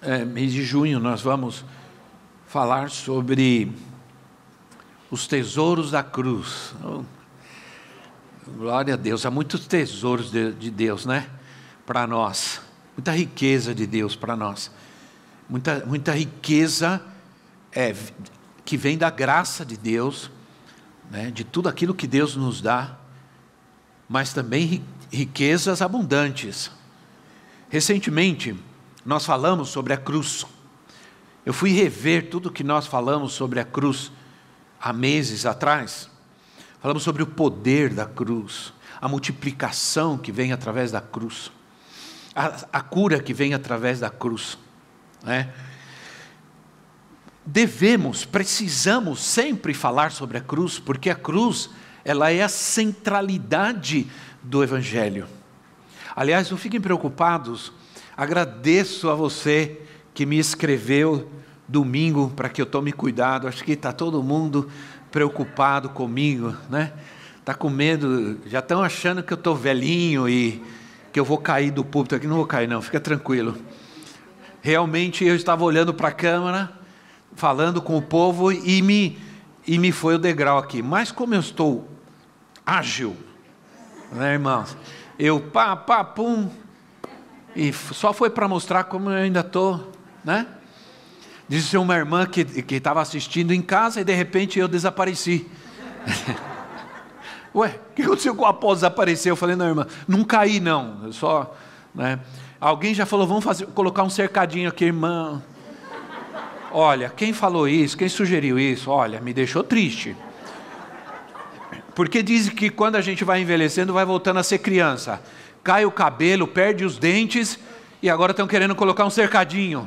é, mês de junho, nós vamos falar sobre os tesouros da cruz. Glória a Deus, há muitos tesouros de, de Deus, né? Para nós, muita riqueza de Deus para nós, muita, muita riqueza é, que vem da graça de Deus, né? de tudo aquilo que Deus nos dá, mas também riquezas abundantes. Recentemente, nós falamos sobre a cruz. Eu fui rever tudo que nós falamos sobre a cruz há meses atrás. Falamos sobre o poder da cruz, a multiplicação que vem através da cruz, a, a cura que vem através da cruz. Né? Devemos, precisamos sempre falar sobre a cruz, porque a cruz ela é a centralidade do Evangelho. Aliás, não fiquem preocupados Agradeço a você que me escreveu domingo para que eu tome cuidado. Acho que está todo mundo preocupado comigo, né? Está com medo, já estão achando que eu estou velhinho e que eu vou cair do púlpito aqui. Não vou cair, não, fica tranquilo. Realmente eu estava olhando para a câmera, falando com o povo e me, e me foi o degrau aqui. Mas como eu estou ágil, né, irmãos? Eu pá, pá, pum, e só foi para mostrar como eu ainda estou, né? Disse uma irmã que estava assistindo em casa e de repente eu desapareci. Ué, o que aconteceu com o apóstolo desaparecer? Eu falei, não, irmã, não caí não. Eu só, né? Alguém já falou, vamos fazer, colocar um cercadinho aqui, irmã. Olha, quem falou isso, quem sugeriu isso, olha, me deixou triste. Porque dizem que quando a gente vai envelhecendo, vai voltando a ser criança cai o cabelo, perde os dentes e agora estão querendo colocar um cercadinho.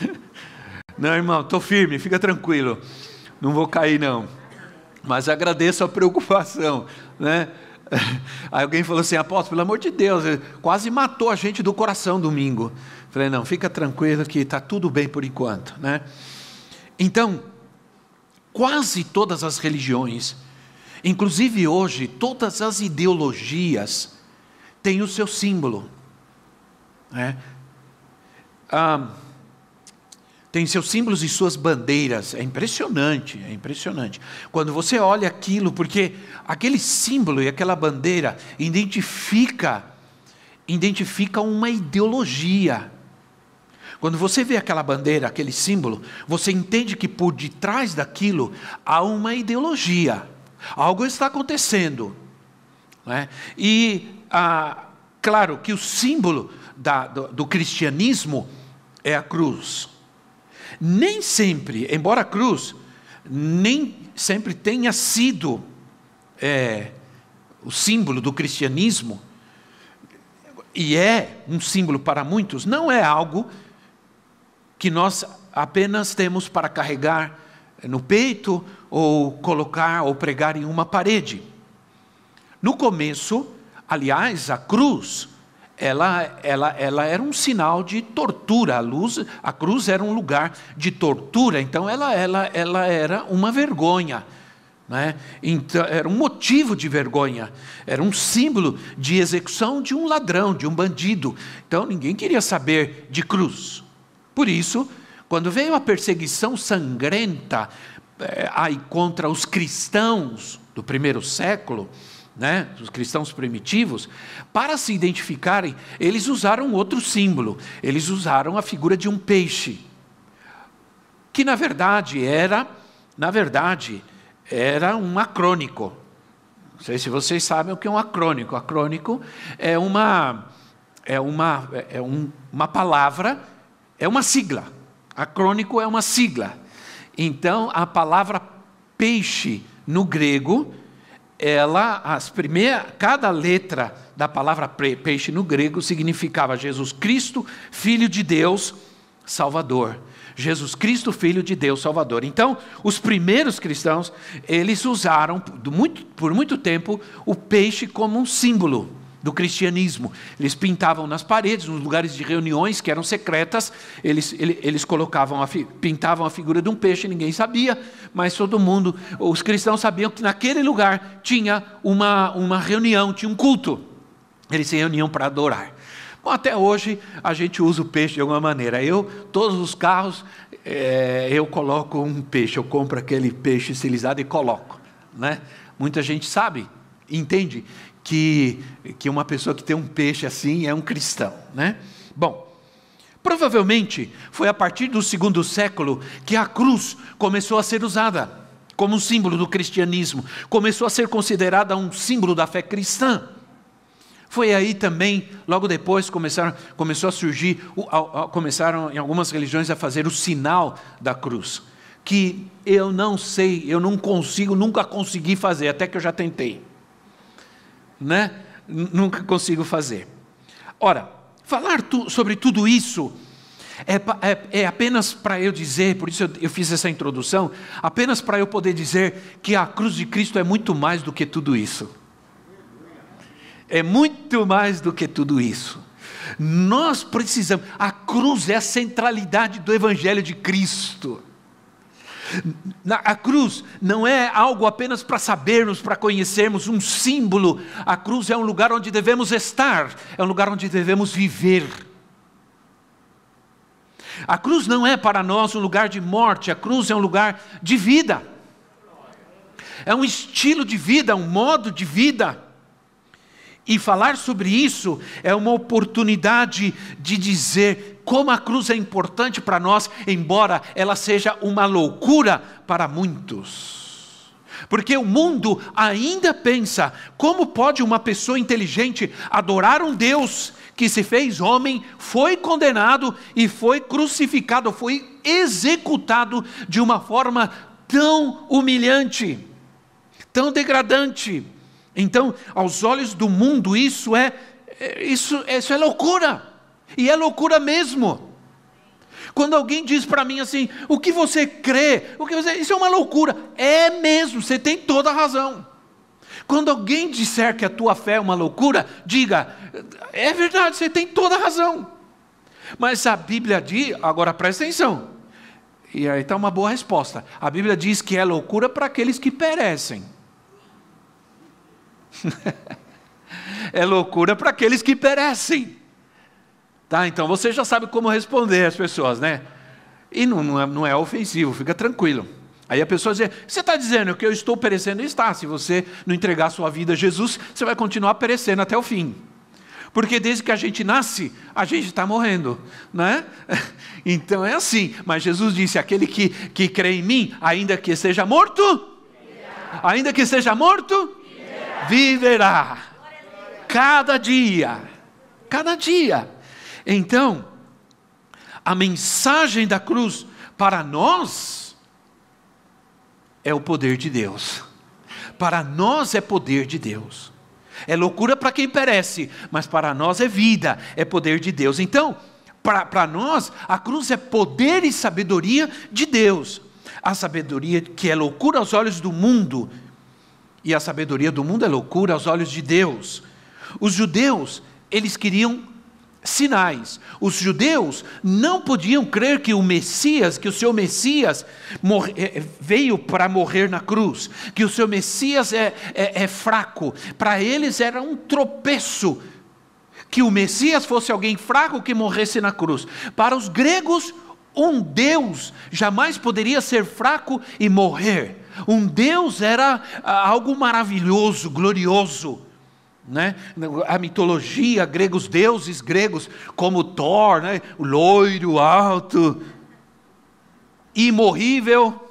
Não, irmão, estou firme, fica tranquilo, não vou cair não. Mas agradeço a preocupação, né? Aí alguém falou assim, apóstolo, pelo amor de Deus, quase matou a gente do coração domingo. Falei, não, fica tranquilo que está tudo bem por enquanto, né? Então, quase todas as religiões Inclusive hoje, todas as ideologias têm o seu símbolo. Né? Ah, tem seus símbolos e suas bandeiras. É impressionante, é impressionante. Quando você olha aquilo, porque aquele símbolo e aquela bandeira identifica, identifica uma ideologia. Quando você vê aquela bandeira, aquele símbolo, você entende que por detrás daquilo há uma ideologia. Algo está acontecendo. Né? E, ah, claro, que o símbolo da, do, do cristianismo é a cruz. Nem sempre, embora a cruz nem sempre tenha sido é, o símbolo do cristianismo, e é um símbolo para muitos, não é algo que nós apenas temos para carregar no peito ou colocar ou pregar em uma parede. No começo, aliás, a cruz, ela, ela, ela era um sinal de tortura. A, luz, a cruz era um lugar de tortura, então ela, ela, ela era uma vergonha. Né? Então, era um motivo de vergonha, era um símbolo de execução de um ladrão, de um bandido. Então ninguém queria saber de cruz. Por isso, quando veio a perseguição sangrenta é, aí contra os cristãos do primeiro século, né, os cristãos primitivos, para se identificarem, eles usaram outro símbolo. Eles usaram a figura de um peixe, que na verdade era, na verdade, era um acrônico. Não sei se vocês sabem o que é um acrônico. Acrônico é uma é uma é um, uma palavra, é uma sigla. Acrônico é uma sigla. Então, a palavra peixe no grego, ela, as primeiras, cada letra da palavra peixe no grego significava Jesus Cristo, Filho de Deus, Salvador. Jesus Cristo, Filho de Deus Salvador. Então, os primeiros cristãos, eles usaram por muito tempo o peixe como um símbolo do cristianismo. Eles pintavam nas paredes, nos lugares de reuniões que eram secretas, eles, eles, colocavam, a, pintavam a figura de um peixe, ninguém sabia, mas todo mundo, os cristãos sabiam que naquele lugar tinha uma, uma reunião, tinha um culto. Eles se reuniam para adorar. Bom, até hoje a gente usa o peixe de alguma maneira. Eu, todos os carros, é, eu coloco um peixe, eu compro aquele peixe estilizado e coloco. Né? Muita gente sabe, entende que, que uma pessoa que tem um peixe assim é um cristão, né? Bom, provavelmente foi a partir do segundo século que a cruz começou a ser usada como um símbolo do cristianismo, começou a ser considerada um símbolo da fé cristã. Foi aí também, logo depois, começaram, começou a surgir, começaram em algumas religiões a fazer o sinal da cruz, que eu não sei, eu não consigo, nunca consegui fazer, até que eu já tentei né? Nunca consigo fazer. Ora, falar tu, sobre tudo isso é, é, é apenas para eu dizer, por isso eu, eu fiz essa introdução, apenas para eu poder dizer que a cruz de Cristo é muito mais do que tudo isso. É muito mais do que tudo isso. Nós precisamos, a cruz é a centralidade do Evangelho de Cristo. A cruz não é algo apenas para sabermos, para conhecermos, um símbolo. A cruz é um lugar onde devemos estar, é um lugar onde devemos viver. A cruz não é para nós um lugar de morte, a cruz é um lugar de vida. É um estilo de vida, um modo de vida. E falar sobre isso é uma oportunidade de dizer como a cruz é importante para nós, embora ela seja uma loucura para muitos. Porque o mundo ainda pensa: como pode uma pessoa inteligente adorar um Deus que se fez homem, foi condenado e foi crucificado, foi executado de uma forma tão humilhante, tão degradante? Então, aos olhos do mundo, isso é, é isso, isso é loucura. E é loucura mesmo. Quando alguém diz para mim assim, o que você crê? O que você... Isso é uma loucura. É mesmo, você tem toda a razão. Quando alguém disser que a tua fé é uma loucura, diga, é verdade, você tem toda a razão. Mas a Bíblia diz, agora presta atenção, e aí está uma boa resposta. A Bíblia diz que é loucura para aqueles que perecem. é loucura para aqueles que perecem. Tá? Então você já sabe como responder às pessoas, né? E não, não, é, não é ofensivo, fica tranquilo. Aí a pessoa diz: Você está dizendo que eu estou perecendo? Está. Se você não entregar sua vida a Jesus, você vai continuar perecendo até o fim. Porque desde que a gente nasce, a gente está morrendo, né? Então é assim. Mas Jesus disse: aquele que, que crê em mim, ainda que seja morto, ainda que seja morto, viverá. Cada dia, cada dia. Então, a mensagem da cruz para nós é o poder de Deus. Para nós é poder de Deus. É loucura para quem perece, mas para nós é vida, é poder de Deus. Então, para nós, a cruz é poder e sabedoria de Deus. A sabedoria que é loucura aos olhos do mundo, e a sabedoria do mundo é loucura aos olhos de Deus. Os judeus, eles queriam sinais. Os judeus não podiam crer que o Messias, que o seu Messias eh, veio para morrer na cruz, que o seu Messias é, é, é fraco. Para eles era um tropeço que o Messias fosse alguém fraco que morresse na cruz. Para os gregos, um Deus jamais poderia ser fraco e morrer. Um Deus era ah, algo maravilhoso, glorioso né? A mitologia grega, os deuses gregos, como Thor, né? o loiro, alto, imorrível,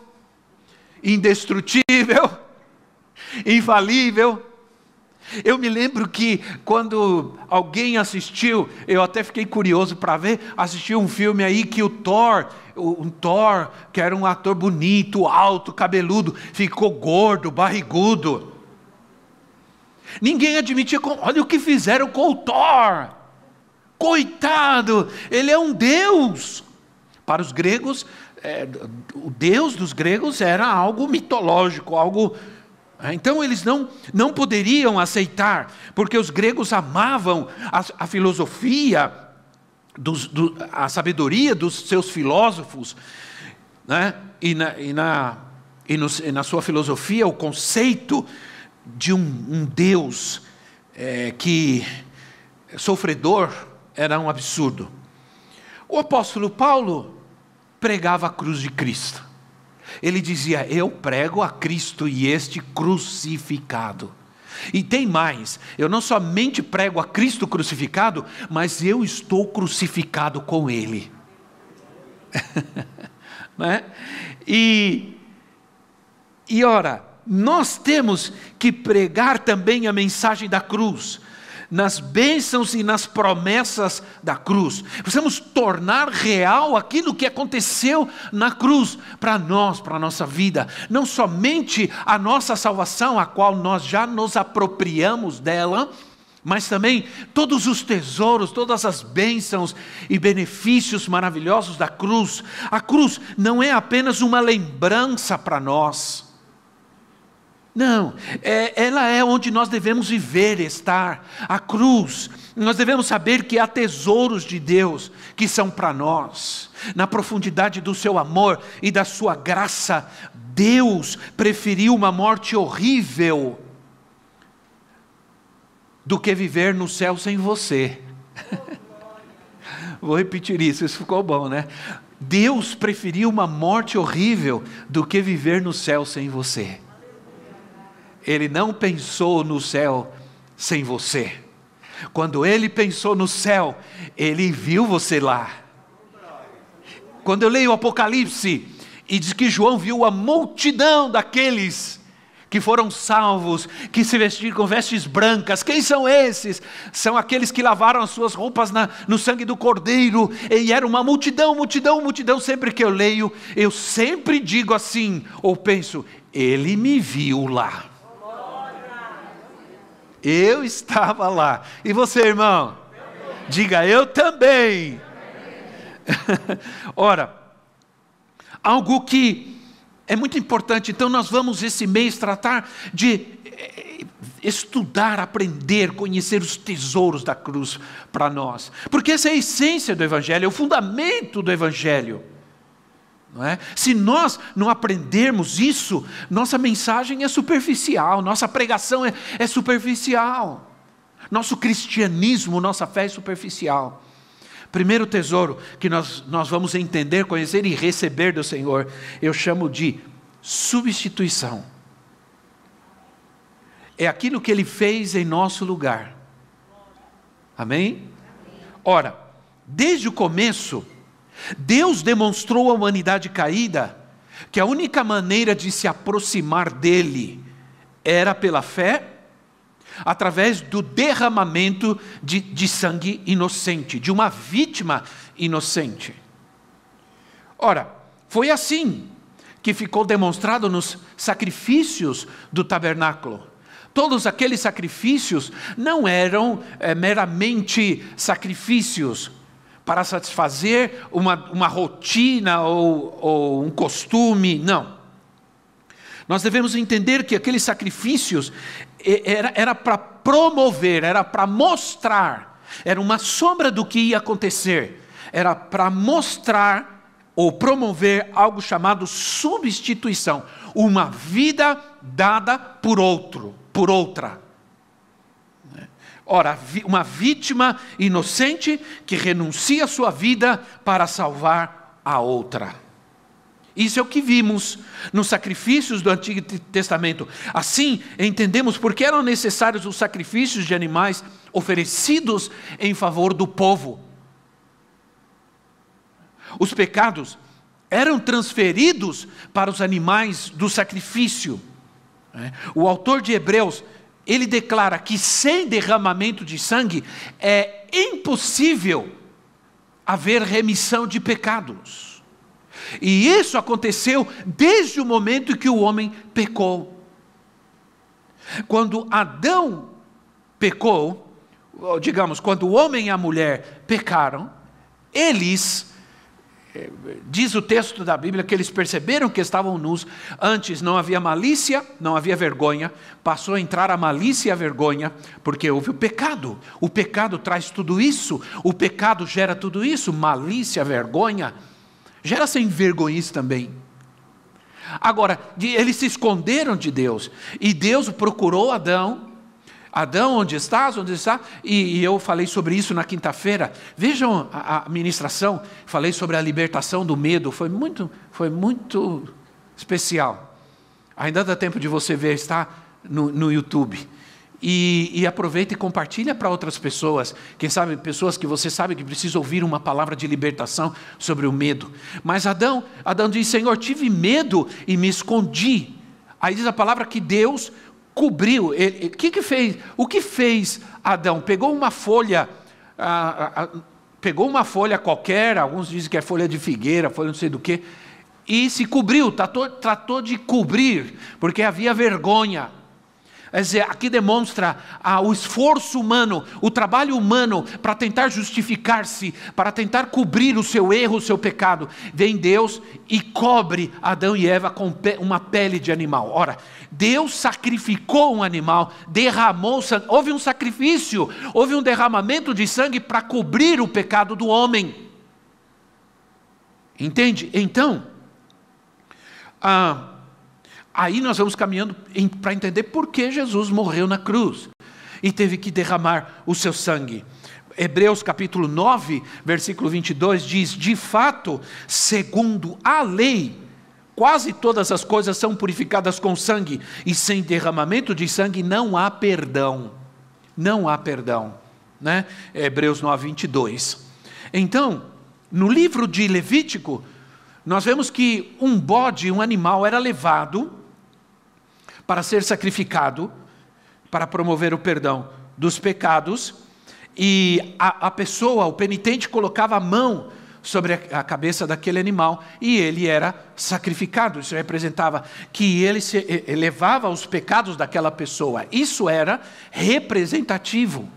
indestrutível, infalível. Eu me lembro que quando alguém assistiu, eu até fiquei curioso para ver, assistiu um filme aí que o Thor, um Thor, que era um ator bonito, alto, cabeludo, ficou gordo, barrigudo. Ninguém admitia, olha o que fizeram com o Thor. Coitado, ele é um deus. Para os gregos, é, o deus dos gregos era algo mitológico, algo. É, então eles não, não poderiam aceitar, porque os gregos amavam a, a filosofia, dos, do, a sabedoria dos seus filósofos, né? e, na, e, na, e, no, e na sua filosofia o conceito de um, um Deus é, que sofredor era um absurdo. O apóstolo Paulo pregava a cruz de Cristo. Ele dizia: Eu prego a Cristo e este crucificado. E tem mais, eu não somente prego a Cristo crucificado, mas eu estou crucificado com Ele. né? E, e ora, nós temos que pregar também a mensagem da cruz, nas bênçãos e nas promessas da cruz. Precisamos tornar real aquilo que aconteceu na cruz para nós, para a nossa vida. Não somente a nossa salvação, a qual nós já nos apropriamos dela, mas também todos os tesouros, todas as bênçãos e benefícios maravilhosos da cruz. A cruz não é apenas uma lembrança para nós. Não, é, ela é onde nós devemos viver, estar. A cruz, nós devemos saber que há tesouros de Deus que são para nós. Na profundidade do seu amor e da sua graça, Deus preferiu uma morte horrível do que viver no céu sem você. Vou repetir isso, isso ficou bom, né? Deus preferiu uma morte horrível do que viver no céu sem você. Ele não pensou no céu sem você. Quando ele pensou no céu, ele viu você lá. Quando eu leio o Apocalipse e diz que João viu a multidão daqueles que foram salvos, que se vestiram com vestes brancas. Quem são esses? São aqueles que lavaram as suas roupas na, no sangue do Cordeiro, e era uma multidão, multidão, multidão. Sempre que eu leio, eu sempre digo assim, ou penso, ele me viu lá. Eu estava lá. E você, irmão? Diga, eu também. Ora, algo que é muito importante, então nós vamos esse mês tratar de eh, estudar, aprender, conhecer os tesouros da cruz para nós. Porque essa é a essência do Evangelho, é o fundamento do Evangelho. É? Se nós não aprendermos isso, nossa mensagem é superficial, nossa pregação é, é superficial, nosso cristianismo, nossa fé é superficial. Primeiro tesouro que nós, nós vamos entender, conhecer e receber do Senhor, eu chamo de substituição. É aquilo que Ele fez em nosso lugar. Amém? Ora, desde o começo, Deus demonstrou à humanidade caída que a única maneira de se aproximar dele era pela fé através do derramamento de, de sangue inocente, de uma vítima inocente. Ora, foi assim que ficou demonstrado nos sacrifícios do tabernáculo. Todos aqueles sacrifícios não eram é, meramente sacrifícios para satisfazer uma, uma rotina ou, ou um costume, não. Nós devemos entender que aqueles sacrifícios era, para promover, era para mostrar, era uma sombra do que ia acontecer, era para mostrar ou promover algo chamado substituição, uma vida dada por outro, por outra. Ora, uma vítima inocente que renuncia a sua vida para salvar a outra. Isso é o que vimos nos sacrifícios do Antigo Testamento. Assim, entendemos por que eram necessários os sacrifícios de animais oferecidos em favor do povo. Os pecados eram transferidos para os animais do sacrifício. É. O autor de Hebreus, ele declara que sem derramamento de sangue é impossível haver remissão de pecados. E isso aconteceu desde o momento que o homem pecou. Quando Adão pecou, digamos, quando o homem e a mulher pecaram, eles diz o texto da Bíblia que eles perceberam que estavam nus. Antes não havia malícia, não havia vergonha, passou a entrar a malícia e a vergonha, porque houve o pecado. O pecado traz tudo isso, o pecado gera tudo isso, malícia, vergonha, gera sem vergonhice também. Agora, eles se esconderam de Deus, e Deus procurou Adão, Adão, onde estás? Onde está? E, e eu falei sobre isso na quinta-feira. Vejam a, a ministração, falei sobre a libertação do medo, foi muito, foi muito especial. Ainda dá tempo de você ver, está no, no YouTube. E, e, aproveita e compartilha para outras pessoas. Quem sabe, pessoas que você sabe que precisam ouvir uma palavra de libertação sobre o medo. Mas Adão, Adão diz: Senhor, tive medo e me escondi. Aí diz a palavra que Deus cobriu. Ele, que que fez? O que fez Adão? Pegou uma folha, pegou uma folha qualquer, alguns dizem que é folha de figueira, folha não sei do que, e se cobriu, tratou, tratou de cobrir, porque havia vergonha. Dizer, aqui demonstra ah, o esforço humano, o trabalho humano para tentar justificar-se, para tentar cobrir o seu erro, o seu pecado. Vem Deus e cobre Adão e Eva com uma pele de animal. Ora, Deus sacrificou um animal, derramou sangue, houve um sacrifício, houve um derramamento de sangue para cobrir o pecado do homem. Entende? Então, ah, Aí nós vamos caminhando para entender por que Jesus morreu na cruz e teve que derramar o seu sangue. Hebreus capítulo 9, versículo 22 diz: De fato, segundo a lei, quase todas as coisas são purificadas com sangue, e sem derramamento de sangue não há perdão. Não há perdão. Né? Hebreus 9, 22. Então, no livro de Levítico, nós vemos que um bode, um animal, era levado para ser sacrificado, para promover o perdão dos pecados, e a, a pessoa, o penitente, colocava a mão sobre a, a cabeça daquele animal e ele era sacrificado. Isso representava que ele se, elevava os pecados daquela pessoa. Isso era representativo.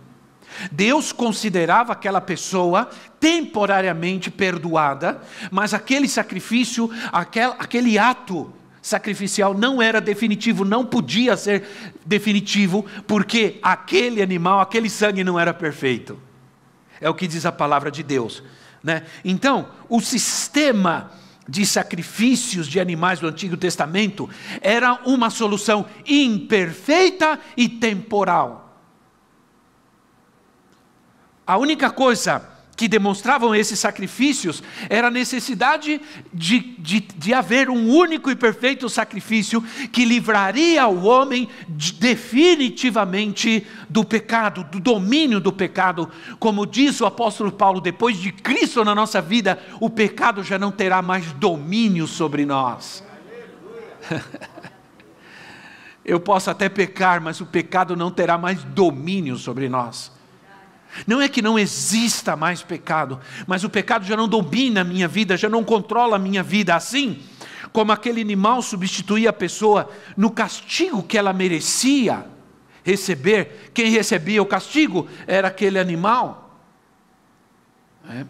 Deus considerava aquela pessoa temporariamente perdoada, mas aquele sacrifício, aquel, aquele ato sacrificial não era definitivo, não podia ser definitivo, porque aquele animal, aquele sangue não era perfeito. É o que diz a palavra de Deus. Né? Então, o sistema de sacrifícios de animais do Antigo Testamento era uma solução imperfeita e temporal. A única coisa que demonstravam esses sacrifícios era a necessidade de, de, de haver um único e perfeito sacrifício que livraria o homem de, definitivamente do pecado, do domínio do pecado. Como diz o apóstolo Paulo, depois de Cristo na nossa vida, o pecado já não terá mais domínio sobre nós. Eu posso até pecar, mas o pecado não terá mais domínio sobre nós. Não é que não exista mais pecado, mas o pecado já não domina a minha vida, já não controla a minha vida. Assim como aquele animal substituía a pessoa no castigo que ela merecia receber, quem recebia o castigo era aquele animal. É.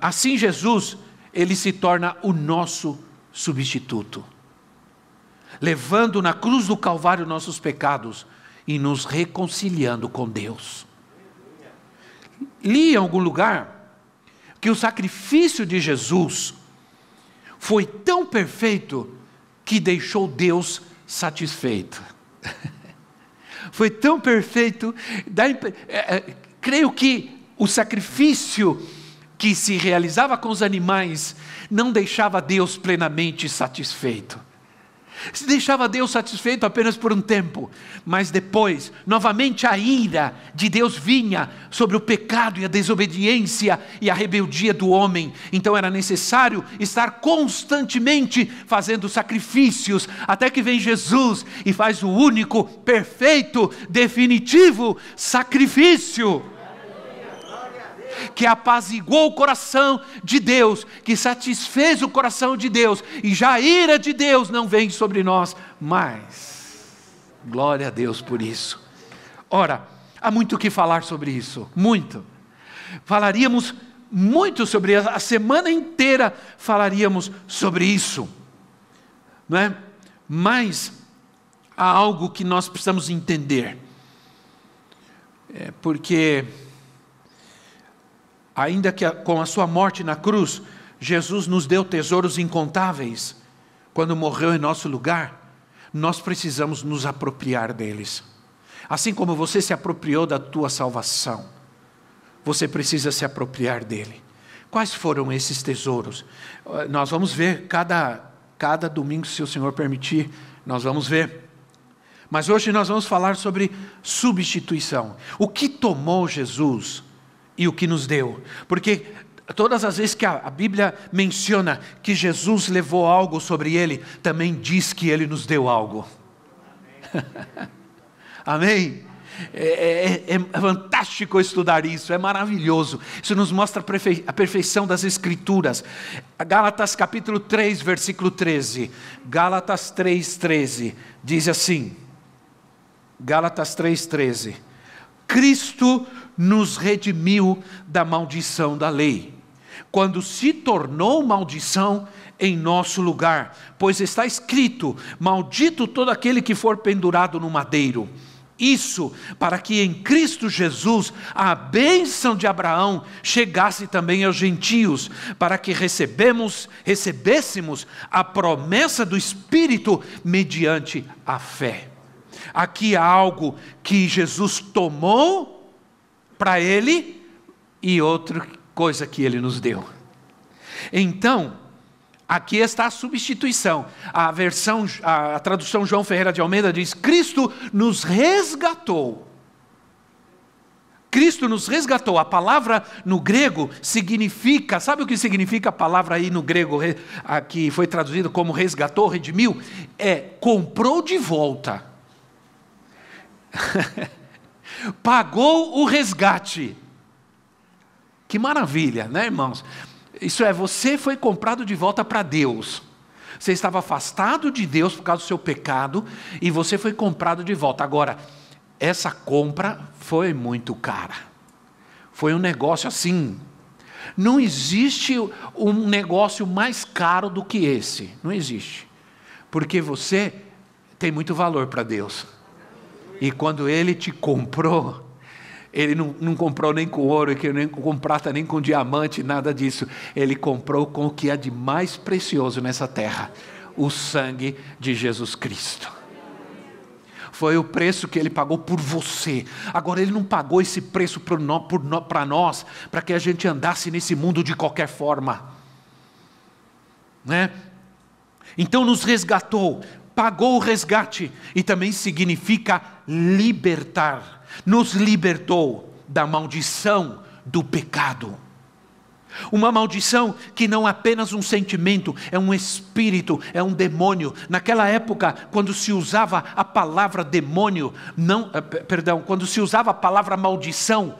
Assim Jesus, ele se torna o nosso substituto, levando na cruz do Calvário nossos pecados e nos reconciliando com Deus li em algum lugar que o sacrifício de Jesus foi tão perfeito que deixou Deus satisfeito. foi tão perfeito, é, é, creio que o sacrifício que se realizava com os animais não deixava Deus plenamente satisfeito. Se deixava Deus satisfeito apenas por um tempo, mas depois, novamente a ira de Deus vinha sobre o pecado e a desobediência e a rebeldia do homem. Então era necessário estar constantemente fazendo sacrifícios, até que vem Jesus e faz o único, perfeito, definitivo sacrifício que apaziguou o coração de Deus, que satisfez o coração de Deus, e já a ira de Deus não vem sobre nós mais. Glória a Deus por isso. Ora, há muito o que falar sobre isso, muito. Falaríamos muito sobre a semana inteira falaríamos sobre isso, não é? Mas há algo que nós precisamos entender, é porque ainda que com a sua morte na cruz, Jesus nos deu tesouros incontáveis, quando morreu em nosso lugar, nós precisamos nos apropriar deles. Assim como você se apropriou da tua salvação, você precisa se apropriar dele. Quais foram esses tesouros? Nós vamos ver cada, cada domingo, se o Senhor permitir, nós vamos ver. Mas hoje nós vamos falar sobre substituição. O que tomou Jesus e o que nos deu? Porque todas as vezes que a, Bíblia menciona que Jesus levou algo sobre ele, também diz que ele nos deu algo. Amém? É, é, é, fantástico estudar isso, é maravilhoso. Isso nos mostra a perfeição das Escrituras. Gálatas capítulo 3, versículo 13. Gálatas 3, 13. Diz assim: Gálatas 3, 13. Cristo nos redimiu da maldição da lei quando se tornou maldição em nosso lugar, pois está escrito: Maldito todo aquele que for pendurado no madeiro. Isso para que em Cristo Jesus a bênção de Abraão chegasse também aos gentios, para que recebemos, recebêssemos a promessa do Espírito mediante a fé. Aqui há algo que Jesus tomou para ele e outra coisa que ele nos deu. Então, Aqui está a substituição. A versão, a tradução João Ferreira de Almeida diz: Cristo nos resgatou. Cristo nos resgatou. A palavra no grego significa, sabe o que significa a palavra aí no grego, que foi traduzido como resgatou, redimiu? É comprou de volta. Pagou o resgate. Que maravilha, né, irmãos? Isso é, você foi comprado de volta para Deus. Você estava afastado de Deus por causa do seu pecado e você foi comprado de volta. Agora, essa compra foi muito cara. Foi um negócio assim. Não existe um negócio mais caro do que esse. Não existe. Porque você tem muito valor para Deus. E quando Ele te comprou, ele não, não, comprou nem com ouro, nem com prata, nem com diamante, nada disso. Ele comprou com o que há de mais precioso nessa terra: o sangue de Jesus Cristo. Foi o preço que ele pagou por você. Agora, ele não pagou esse preço para nós, para que a gente andasse nesse mundo de qualquer forma. Né? Então, nos resgatou, pagou o resgate, e também significa libertar nos libertou da maldição do pecado. Uma maldição que não é apenas um sentimento, é um espírito, é um demônio. Naquela época, quando se usava a palavra demônio, não, eh, perdão, quando se usava a palavra maldição,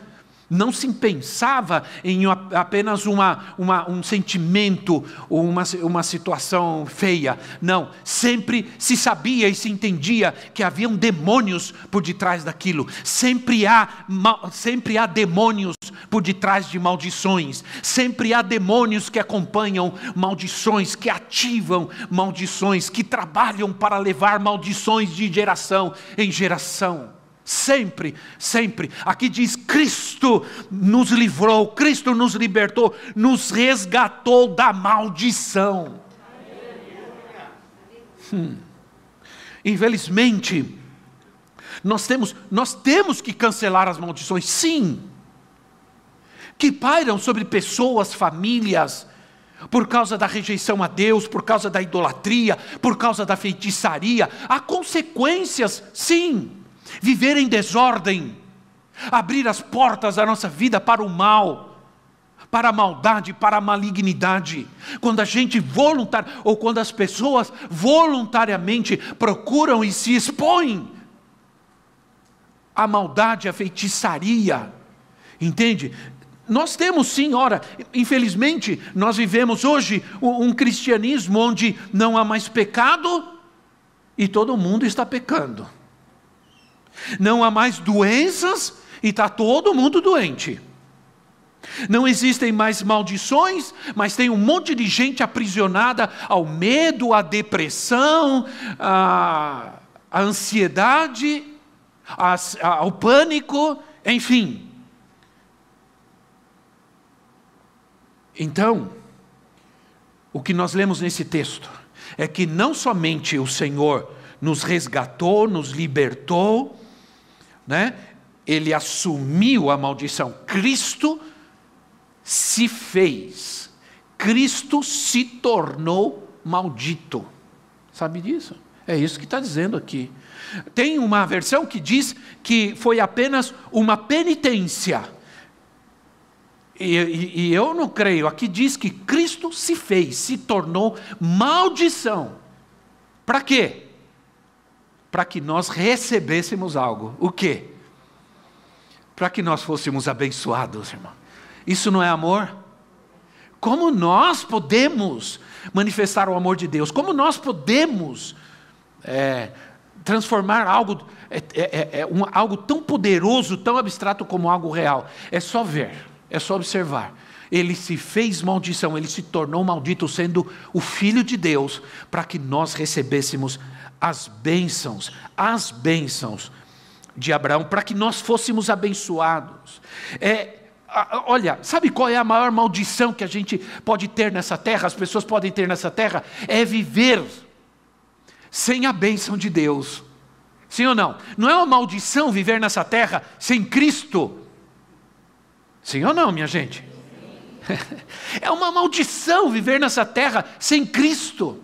não se pensava em apenas uma, uma, um sentimento ou uma, uma situação feia. Não, sempre se sabia e se entendia que haviam demônios por detrás daquilo. Sempre há, sempre há demônios por detrás de maldições. Sempre há demônios que acompanham maldições, que ativam maldições, que trabalham para levar maldições de geração em geração. Sempre, sempre. Aqui diz: Cristo nos livrou, Cristo nos libertou, nos resgatou da maldição. Hum. Infelizmente, nós temos, nós temos que cancelar as maldições, sim, que pairam sobre pessoas, famílias, por causa da rejeição a Deus, por causa da idolatria, por causa da feitiçaria. Há consequências, sim viver em desordem, abrir as portas da nossa vida para o mal, para a maldade, para a malignidade. Quando a gente voluntar ou quando as pessoas voluntariamente procuram e se expõem à maldade, à feitiçaria. Entende? Nós temos sim, ora, infelizmente, nós vivemos hoje um cristianismo onde não há mais pecado e todo mundo está pecando. Não há mais doenças e está todo mundo doente. Não existem mais maldições, mas tem um monte de gente aprisionada ao medo, à depressão, à, à ansiedade, ao pânico, enfim. Então, o que nós lemos nesse texto é que não somente o Senhor nos resgatou, nos libertou, né? Ele assumiu a maldição. Cristo se fez. Cristo se tornou maldito. Sabe disso? É isso que está dizendo aqui. Tem uma versão que diz que foi apenas uma penitência. E, e, e, eu não creio. Aqui diz que Cristo se fez, se tornou maldição. Para quê? Para que nós recebêssemos algo. O quê? Para que nós fôssemos abençoados, irmão. Isso não é amor? Como nós podemos manifestar o amor de Deus? Como nós podemos é, transformar algo, é, é, é, é, um, algo tão poderoso, tão abstrato como algo real? É só ver, é só observar. Ele se fez maldição, ele se tornou maldito, sendo o Filho de Deus, para que nós recebêssemos as bênçãos, as bênçãos de Abraão, para que nós fôssemos abençoados. É, Olha, sabe qual é a maior maldição que a gente pode ter nessa terra, as pessoas podem ter nessa terra? É viver sem a bênção de Deus. Sim ou não? Não é uma maldição viver nessa terra sem Cristo? Sim ou não, minha gente? É uma maldição viver nessa terra sem Cristo.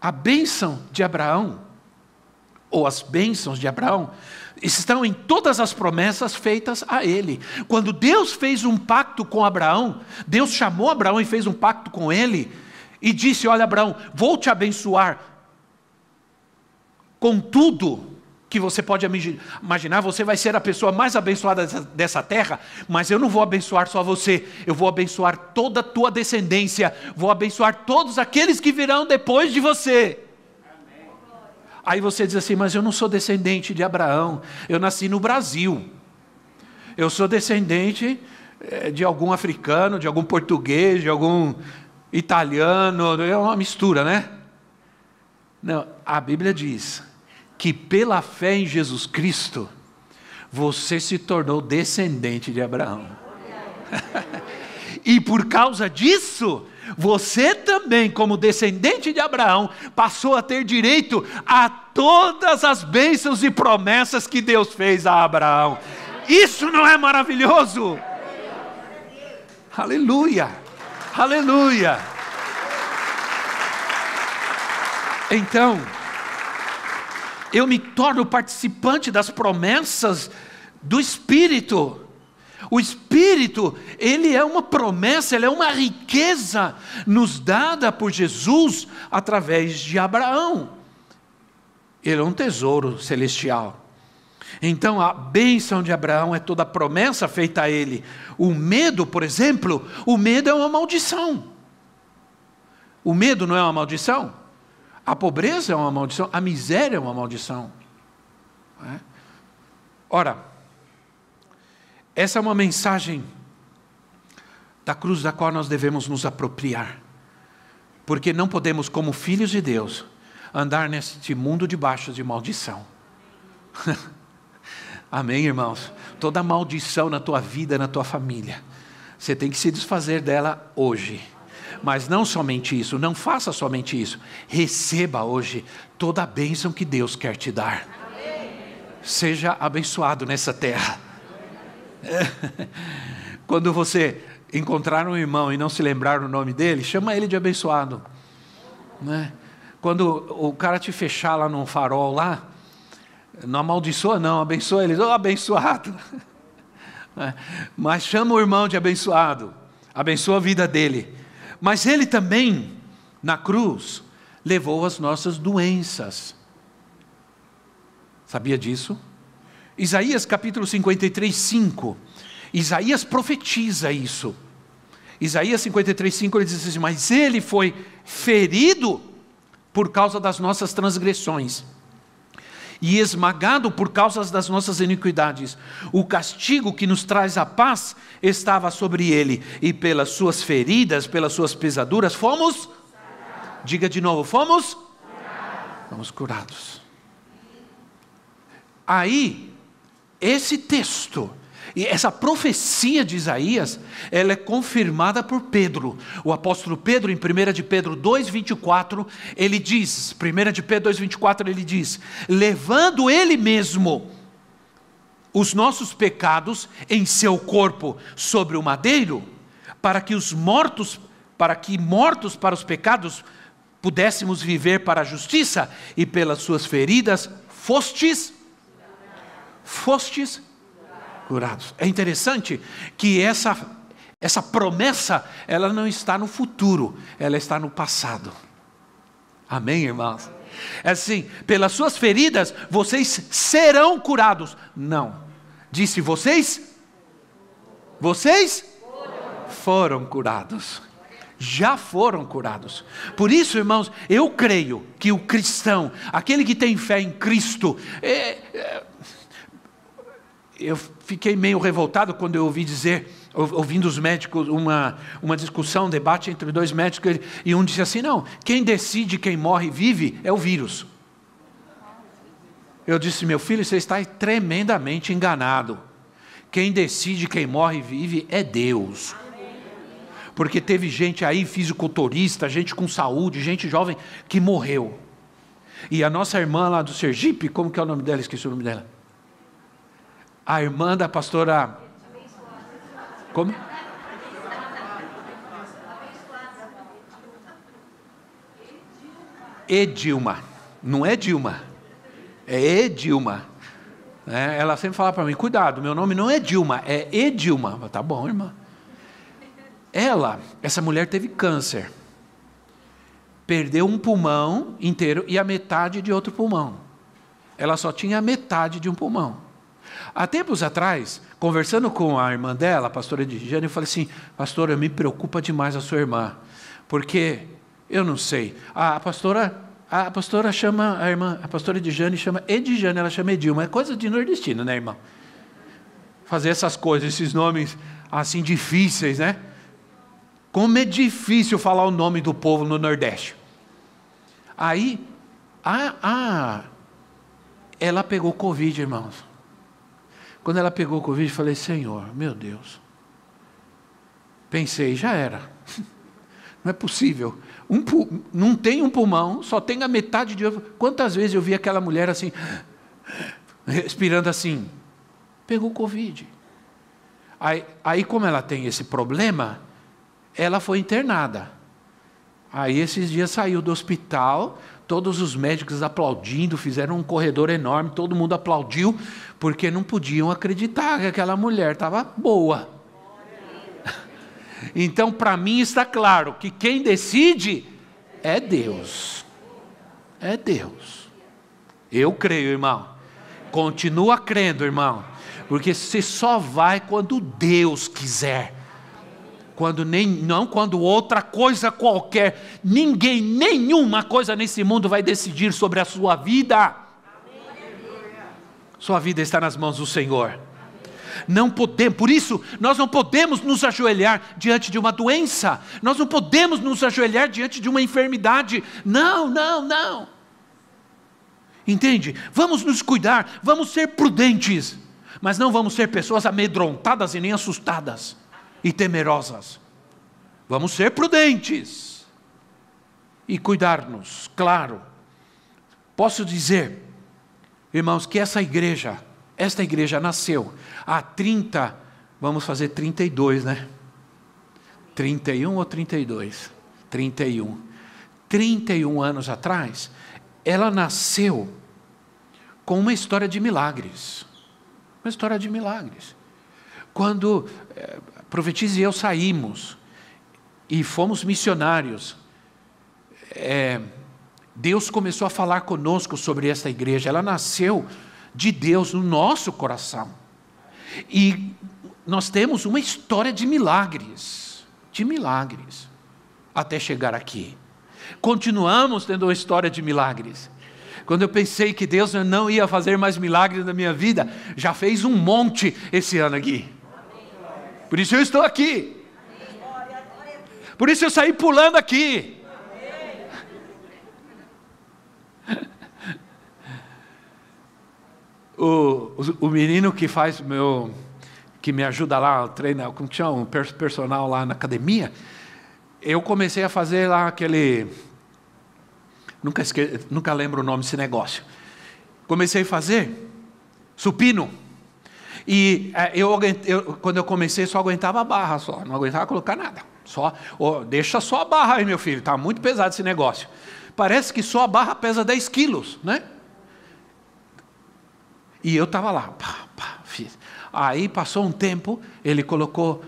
A bênção de Abraão, ou as bênçãos de Abraão, estão em todas as promessas feitas a ele. Quando Deus fez um pacto com Abraão, Deus chamou Abraão e fez um pacto com ele e disse: Olha, Abraão, vou te abençoar com tudo que você pode imaginar, você vai ser a pessoa mais abençoada dessa terra, mas eu não vou abençoar só você, eu vou abençoar toda a tua descendência, vou abençoar todos aqueles que virão depois de você. Aí você diz assim: Mas eu não sou descendente de Abraão, eu nasci no Brasil. Eu sou descendente eh, de algum africano, de algum português, de algum italiano, é uma mistura, né? Não, a Bíblia diz que pela fé em Jesus Cristo, você se tornou descendente de Abraão. e por causa disso, você também, como descendente de Abraão, passou a ter direito a todas as bênçãos e promessas que Deus fez a Abraão. Isso não é maravilhoso? Aleluia, aleluia. Então, eu me torno participante das promessas do Espírito. O Espírito, ele é uma promessa, ele é uma riqueza nos dada por Jesus através de Abraão. Ele é um tesouro celestial. Então, a bênção de Abraão é toda a promessa feita a ele. O medo, por exemplo, o medo é uma maldição. O medo não é uma maldição? A pobreza é uma maldição, a miséria é uma maldição. É? Ora, essa é uma mensagem da cruz da qual nós devemos nos apropriar. Porque não podemos, como filhos de Deus, andar neste mundo debaixo de maldição. Amém, irmãos? Toda maldição na tua vida, na tua família, você tem que se desfazer dela hoje. Mas não somente isso, não faça somente isso. Receba hoje toda a bênção que Deus quer te dar. Seja abençoado nessa terra. Quando você encontrar um irmão e não se lembrar o nome dele, chama ele de abençoado. Né? Quando o cara te fechar lá num farol lá, não amaldiçoa não, abençoa ele, oh, abençoado. É, mas chama o irmão de abençoado, abençoa a vida dele. Mas ele também, na cruz, levou as nossas doenças. Sabia disso? Isaías capítulo 53, 5. Isaías profetiza isso. Isaías 53, 5 ele diz assim: Mas ele foi ferido por causa das nossas transgressões, e esmagado por causa das nossas iniquidades. O castigo que nos traz a paz estava sobre ele, e pelas suas feridas, pelas suas pesaduras, fomos. Diga de novo: fomos? Fomos curados. Aí, esse texto e essa profecia de Isaías, ela é confirmada por Pedro. O apóstolo Pedro, em 1 de Pedro 2,24, ele diz, 1 de Pedro 2,24, ele diz, levando ele mesmo os nossos pecados em seu corpo sobre o madeiro, para que os mortos, para que mortos para os pecados pudéssemos viver para a justiça, e pelas suas feridas fostes, fostes É interessante que essa, essa promessa, ela não está no futuro, ela está no passado. Amém, irmãos? É assim, pelas suas feridas vocês serão curados. Não. Disse vocês? Vocês foram curados. Já foram curados. Por isso, irmãos, eu creio que o cristão, aquele que tem fé em Cristo, é, é, eu fiquei meio revoltado quando eu ouvi dizer, ouvindo os médicos, uma, uma discussão, um debate entre dois médicos, e um disse assim: não, quem decide quem morre e vive é o vírus. Eu disse, meu filho, você está tremendamente enganado. Quem decide quem morre e vive é Deus. Porque teve gente aí, fisiculturista, gente com saúde, gente jovem, que morreu. E a nossa irmã lá do Sergipe, como que é o nome dela? Esqueci o nome dela a irmã da pastora. Como? Edilma. Não é Dilma. É Edilma. É, ela sempre fala para mim: cuidado, meu nome não é Dilma, é Edilma. Tá bom, irmã. Ela, essa mulher teve câncer. Perdeu um pulmão inteiro e a metade de outro pulmão. Ela só tinha a metade de um pulmão. Há tempos atrás, conversando com a irmã dela, a pastora Edjane, eu falei assim: Pastora, me preocupa demais a sua irmã, porque eu não sei. A pastora, a pastora chama a irmã, a pastora Edjane chama Edjane, ela chama Edilma. É coisa de nordestino, né, irmão? Fazer essas coisas, esses nomes assim difíceis, né? Como é difícil falar o nome do povo no Nordeste. Aí, a, a, ela pegou Covid, irmãos. Quando ela pegou o Covid, falei, Senhor, meu Deus. Pensei, já era. Não é possível. Um, não tem um pulmão, só tem a metade de. Quantas vezes eu vi aquela mulher assim, respirando assim? Pegou Covid. Aí, aí, como ela tem esse problema, ela foi internada. Aí, esses dias saiu do hospital, todos os médicos aplaudindo, fizeram um corredor enorme, todo mundo aplaudiu, porque não podiam acreditar que aquela mulher estava boa. Então, para mim está claro que quem decide é Deus. É Deus. Eu creio, irmão. Continua crendo, irmão. Porque você só vai quando Deus quiser quando nem, não quando outra coisa qualquer, ninguém, nenhuma coisa nesse mundo vai decidir sobre a sua vida. Sua vida está nas mãos do Senhor. Não podemos, por isso, nós não podemos nos ajoelhar diante de uma doença, nós não podemos nos ajoelhar diante de uma enfermidade. Não, não, não. Entende? Vamos nos cuidar, vamos ser prudentes, mas não vamos ser pessoas amedrontadas e nem assustadas e temerosas. Vamos ser prudentes e cuidar-nos, claro. Posso dizer, irmãos, que essa igreja, esta igreja nasceu há 30, vamos fazer 32, né? 31 ou 32? 31. 31 anos atrás, ela nasceu com uma história de milagres. Uma história de milagres. Quando é, Profetiza e eu saímos e fomos missionários, é, Deus começou a falar conosco sobre essa igreja. Ela nasceu de Deus no nosso coração. E nós temos uma história de milagres, de milagres, até chegar aqui. Continuamos tendo uma história de milagres. Quando eu pensei que Deus não ia fazer mais milagres na minha vida, já fez um monte esse ano aqui. Por isso eu estou aqui. Por isso eu saí pulando aqui. O, o, o menino que faz meu, que me ajuda lá, treina, como que chama, um personal lá na academia, eu comecei a fazer lá aquele, nunca, esque, nunca lembro o nome desse negócio. Comecei a fazer supino. E é, eu, eu, quando eu comecei, só aguentava a barra só, não aguentava colocar nada. Só, oh, deixa só a barra aí, meu filho, está muito pesado esse negócio. Parece que só a barra pesa 10 quilos, né? E eu estava lá, pá, pá, fiz. Aí passou um tempo, ele colocou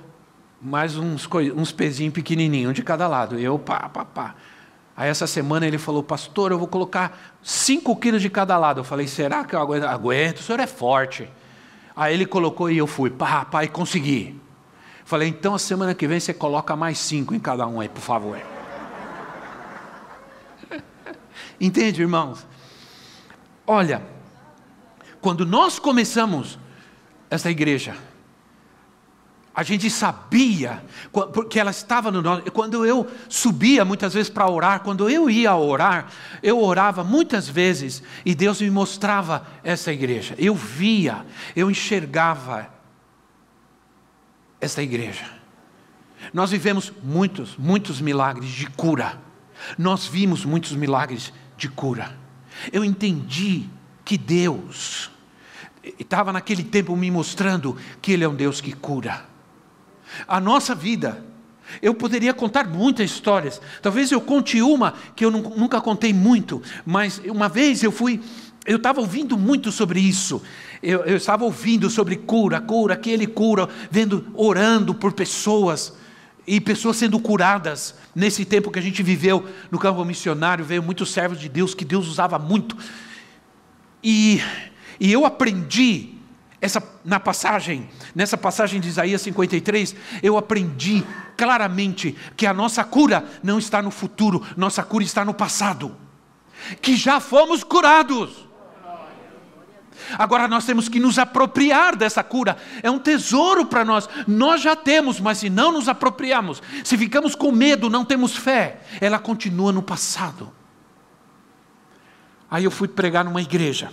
mais uns, uns pezinhos pequenininhos, de cada lado. Eu, pá, pá, pá. Aí essa semana ele falou, pastor, eu vou colocar 5 quilos de cada lado. Eu falei, será que eu aguento? Aguento, o senhor é forte. Aí ele colocou e eu fui, pá, e consegui. Falei, então a semana que vem você coloca mais cinco em cada um aí, por favor. Entende, irmãos? Olha, quando nós começamos essa igreja, a gente sabia, porque ela estava no nosso. Quando eu subia muitas vezes para orar, quando eu ia orar, eu orava muitas vezes e Deus me mostrava essa igreja. Eu via, eu enxergava essa igreja. Nós vivemos muitos, muitos milagres de cura. Nós vimos muitos milagres de cura. Eu entendi que Deus estava naquele tempo me mostrando que Ele é um Deus que cura. A nossa vida, eu poderia contar muitas histórias, talvez eu conte uma que eu nunca contei muito, mas uma vez eu fui, eu estava ouvindo muito sobre isso, eu, eu estava ouvindo sobre cura, cura, que Ele cura, vendo, orando por pessoas, e pessoas sendo curadas nesse tempo que a gente viveu no campo missionário, veio muitos servos de Deus que Deus usava muito. E, e eu aprendi essa na passagem, nessa passagem de Isaías 53, eu aprendi claramente que a nossa cura não está no futuro, nossa cura está no passado. Que já fomos curados. Agora nós temos que nos apropriar dessa cura. É um tesouro para nós. Nós já temos, mas se não nos apropriamos, se ficamos com medo, não temos fé, ela continua no passado. Aí eu fui pregar numa igreja,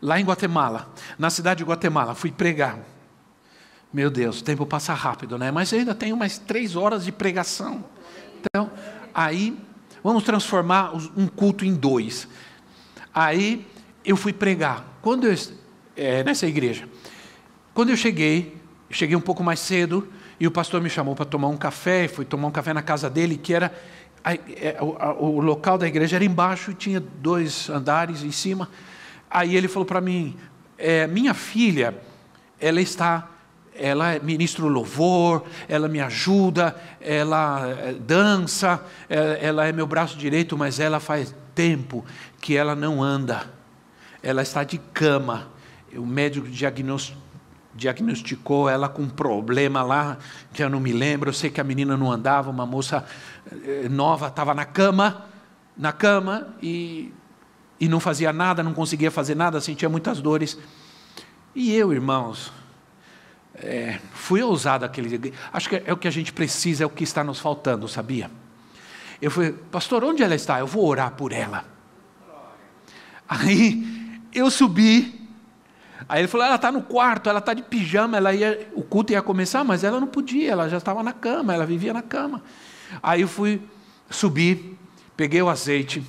lá em Guatemala, na cidade de Guatemala, fui pregar. Meu Deus, o tempo passa rápido, né? Mas eu ainda tenho mais três horas de pregação. Então, aí, vamos transformar um culto em dois. Aí, eu fui pregar. Quando eu, é, nessa igreja, quando eu cheguei, cheguei um pouco mais cedo e o pastor me chamou para tomar um café. Fui tomar um café na casa dele, que era a, é, o, a, o local da igreja era embaixo e tinha dois andares em cima. Aí ele falou para mim: é, minha filha, ela está ela ministra o louvor, ela me ajuda, ela é, dança, é, ela é meu braço direito, mas ela faz tempo que ela não anda ela está de cama. O médico diagnosticou ela com um problema lá, que eu não me lembro. Eu sei que a menina não andava, uma moça eh, nova estava na cama, na cama e, e não fazia nada, não conseguia fazer nada, sentia muitas dores. E eu, irmãos, é, fui ousado aquele. Acho que é o que a gente precisa, é o que está nos faltando, sabia? Eu fui, pastor, onde ela está? Eu vou orar por ela. Aí eu subi. Aí ele falou: ela está no quarto, ela está de pijama, ela ia, o culto ia começar, mas ela não podia, ela já estava na cama, ela vivia na cama. Aí eu fui, subi, peguei o azeite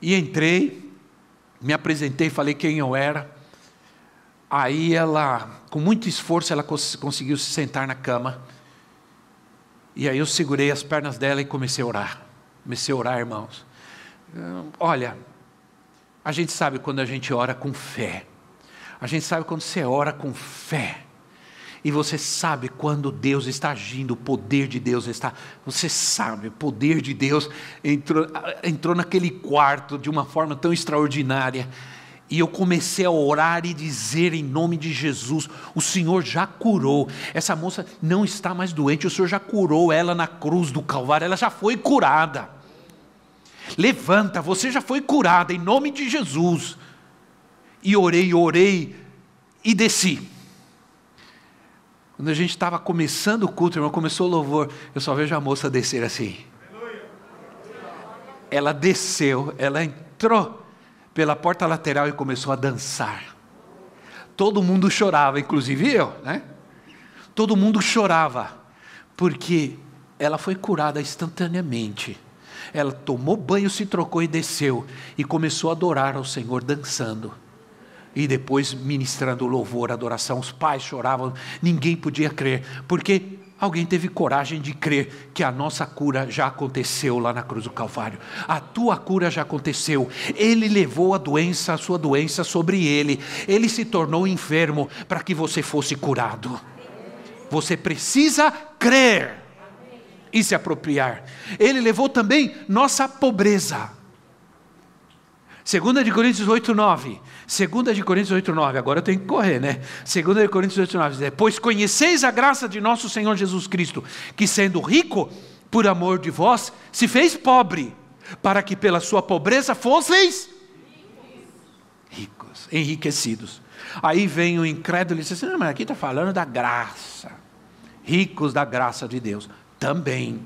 e entrei, me apresentei, falei quem eu era. Aí ela, com muito esforço, ela cons conseguiu se sentar na cama. E aí eu segurei as pernas dela e comecei a orar. Comecei a orar, irmãos. Olha, a gente sabe quando a gente ora com fé. A gente sabe quando você ora com fé. E você sabe quando Deus está agindo, o poder de Deus está. Você sabe, o poder de Deus entrou, entrou naquele quarto de uma forma tão extraordinária. E eu comecei a orar e dizer em nome de Jesus: o Senhor já curou. Essa moça não está mais doente, o Senhor já curou ela na cruz do Calvário, ela já foi curada. Levanta, você já foi curada em nome de Jesus. E orei, orei e desci. Quando a gente estava começando o culto, irmão, começou o louvor, eu só vejo a moça descer assim. Ela desceu, ela entrou pela porta lateral e começou a dançar. Todo mundo chorava, inclusive eu, né? Todo mundo chorava, porque ela foi curada instantaneamente. Ela tomou banho, se trocou e desceu, e começou a adorar ao Senhor dançando e depois ministrando louvor, adoração. Os pais choravam, ninguém podia crer, porque alguém teve coragem de crer que a nossa cura já aconteceu lá na cruz do Calvário. A tua cura já aconteceu. Ele levou a doença, a sua doença sobre ele. Ele se tornou enfermo para que você fosse curado. Você precisa crer e se apropriar. Ele levou também nossa pobreza. Segunda de Coríntios 8, 9. Segunda de Coríntios 8, 9. Agora eu tenho que correr, né? Segunda de Coríntios 8, 9. Pois conheceis a graça de nosso Senhor Jesus Cristo, que sendo rico, por amor de vós, se fez pobre, para que pela sua pobreza fosseis ricos, enriquecidos. Aí vem o incrédulo e diz assim, não, mas aqui está falando da graça. Ricos da graça de Deus. Também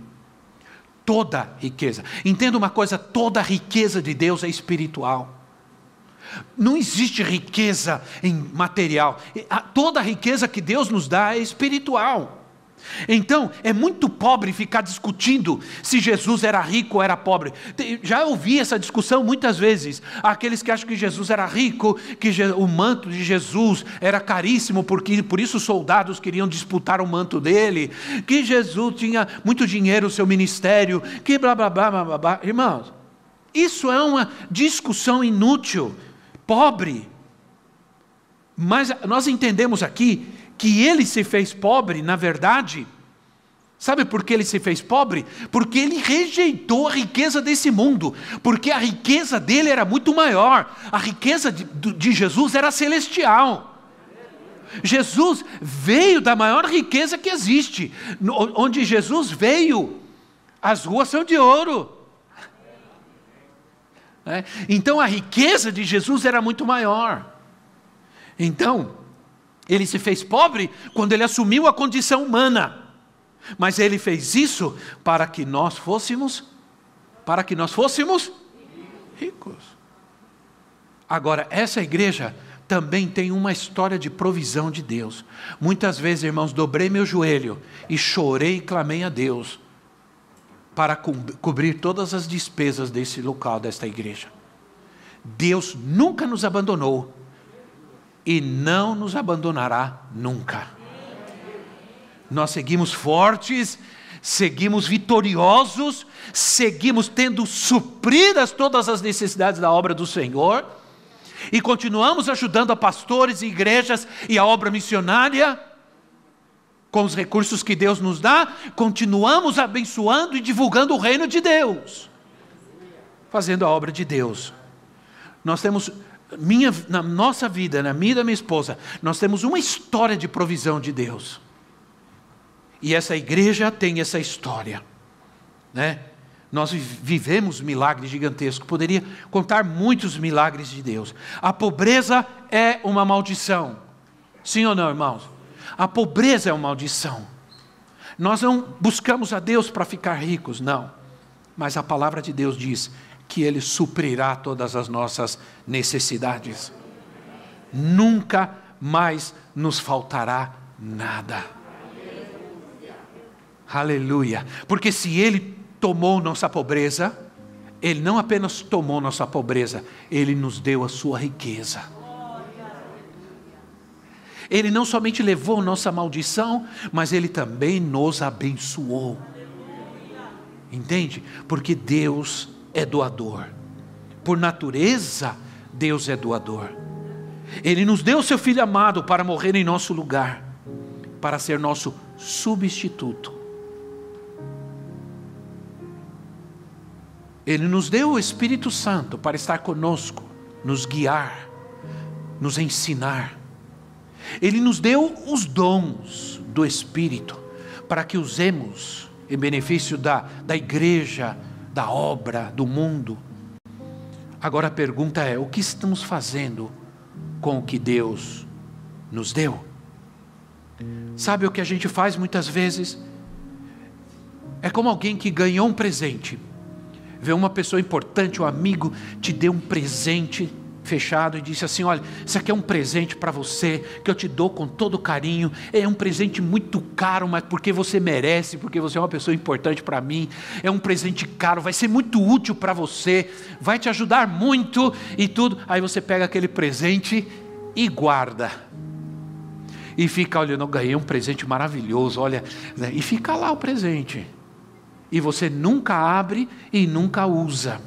toda riqueza. Entenda uma coisa: toda riqueza de Deus é espiritual. Não existe riqueza em material. Toda riqueza que Deus nos dá é espiritual. Então, é muito pobre ficar discutindo se Jesus era rico ou era pobre. Já ouvi essa discussão muitas vezes. Aqueles que acham que Jesus era rico, que o manto de Jesus era caríssimo, porque por isso os soldados queriam disputar o manto dele, que Jesus tinha muito dinheiro no seu ministério, que blá blá blá blá blá. blá. Irmãos, isso é uma discussão inútil, pobre. Mas nós entendemos aqui que ele se fez pobre, na verdade, sabe por que ele se fez pobre? Porque ele rejeitou a riqueza desse mundo, porque a riqueza dele era muito maior, a riqueza de, de Jesus era celestial. Jesus veio da maior riqueza que existe, onde Jesus veio, as ruas são de ouro. É? Então a riqueza de Jesus era muito maior. Então, ele se fez pobre quando ele assumiu a condição humana. Mas ele fez isso para que nós fôssemos para que nós fôssemos ricos. Agora, essa igreja também tem uma história de provisão de Deus. Muitas vezes, irmãos, dobrei meu joelho e chorei e clamei a Deus para co cobrir todas as despesas desse local, desta igreja. Deus nunca nos abandonou e não nos abandonará nunca. Nós seguimos fortes, seguimos vitoriosos, seguimos tendo supridas todas as necessidades da obra do Senhor e continuamos ajudando a pastores e igrejas e a obra missionária com os recursos que Deus nos dá, continuamos abençoando e divulgando o reino de Deus, fazendo a obra de Deus. Nós temos minha, na nossa vida, na minha e da minha esposa, nós temos uma história de provisão de Deus. E essa igreja tem essa história, né? Nós vivemos milagres gigantescos, poderia contar muitos milagres de Deus. A pobreza é uma maldição. Sim ou não, irmãos? A pobreza é uma maldição. Nós não buscamos a Deus para ficar ricos, não. Mas a palavra de Deus diz: que Ele suprirá todas as nossas necessidades. Nunca mais nos faltará nada. Aleluia. Porque se Ele tomou nossa pobreza, Ele não apenas tomou nossa pobreza, Ele nos deu a sua riqueza. Ele não somente levou nossa maldição, mas Ele também nos abençoou. Entende? Porque Deus é doador. Por natureza, Deus é doador. Ele nos deu seu Filho amado para morrer em nosso lugar, para ser nosso substituto. Ele nos deu o Espírito Santo para estar conosco, nos guiar, nos ensinar. Ele nos deu os dons do Espírito para que usemos em benefício da, da igreja, da obra, do mundo. Agora a pergunta é: o que estamos fazendo com o que Deus nos deu? Sabe o que a gente faz muitas vezes? É como alguém que ganhou um presente, vê uma pessoa importante, um amigo, te deu um presente fechado e disse assim: Olha, isso aqui é um presente para você, que eu te dou com todo carinho. É um presente muito caro, mas porque você merece, porque você é uma pessoa importante para mim. É um presente caro, vai ser muito útil para você, vai te ajudar muito e tudo. Aí você pega aquele presente e guarda. E fica olhando, ganhei um presente maravilhoso, olha, né, e fica lá o presente. E você nunca abre e nunca usa.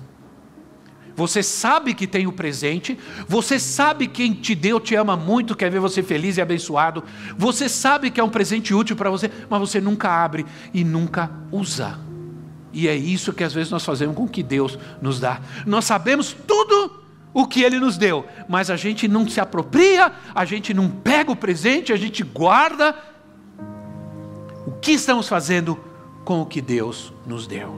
Você sabe que tem o presente, você sabe que quem te deu te ama muito, quer ver você feliz e abençoado, você sabe que é um presente útil para você, mas você nunca abre e nunca usa. E é isso que às vezes nós fazemos com o que Deus nos dá. Nós sabemos tudo o que Ele nos deu, mas a gente não se apropria, a gente não pega o presente, a gente guarda. O que estamos fazendo com o que Deus nos deu?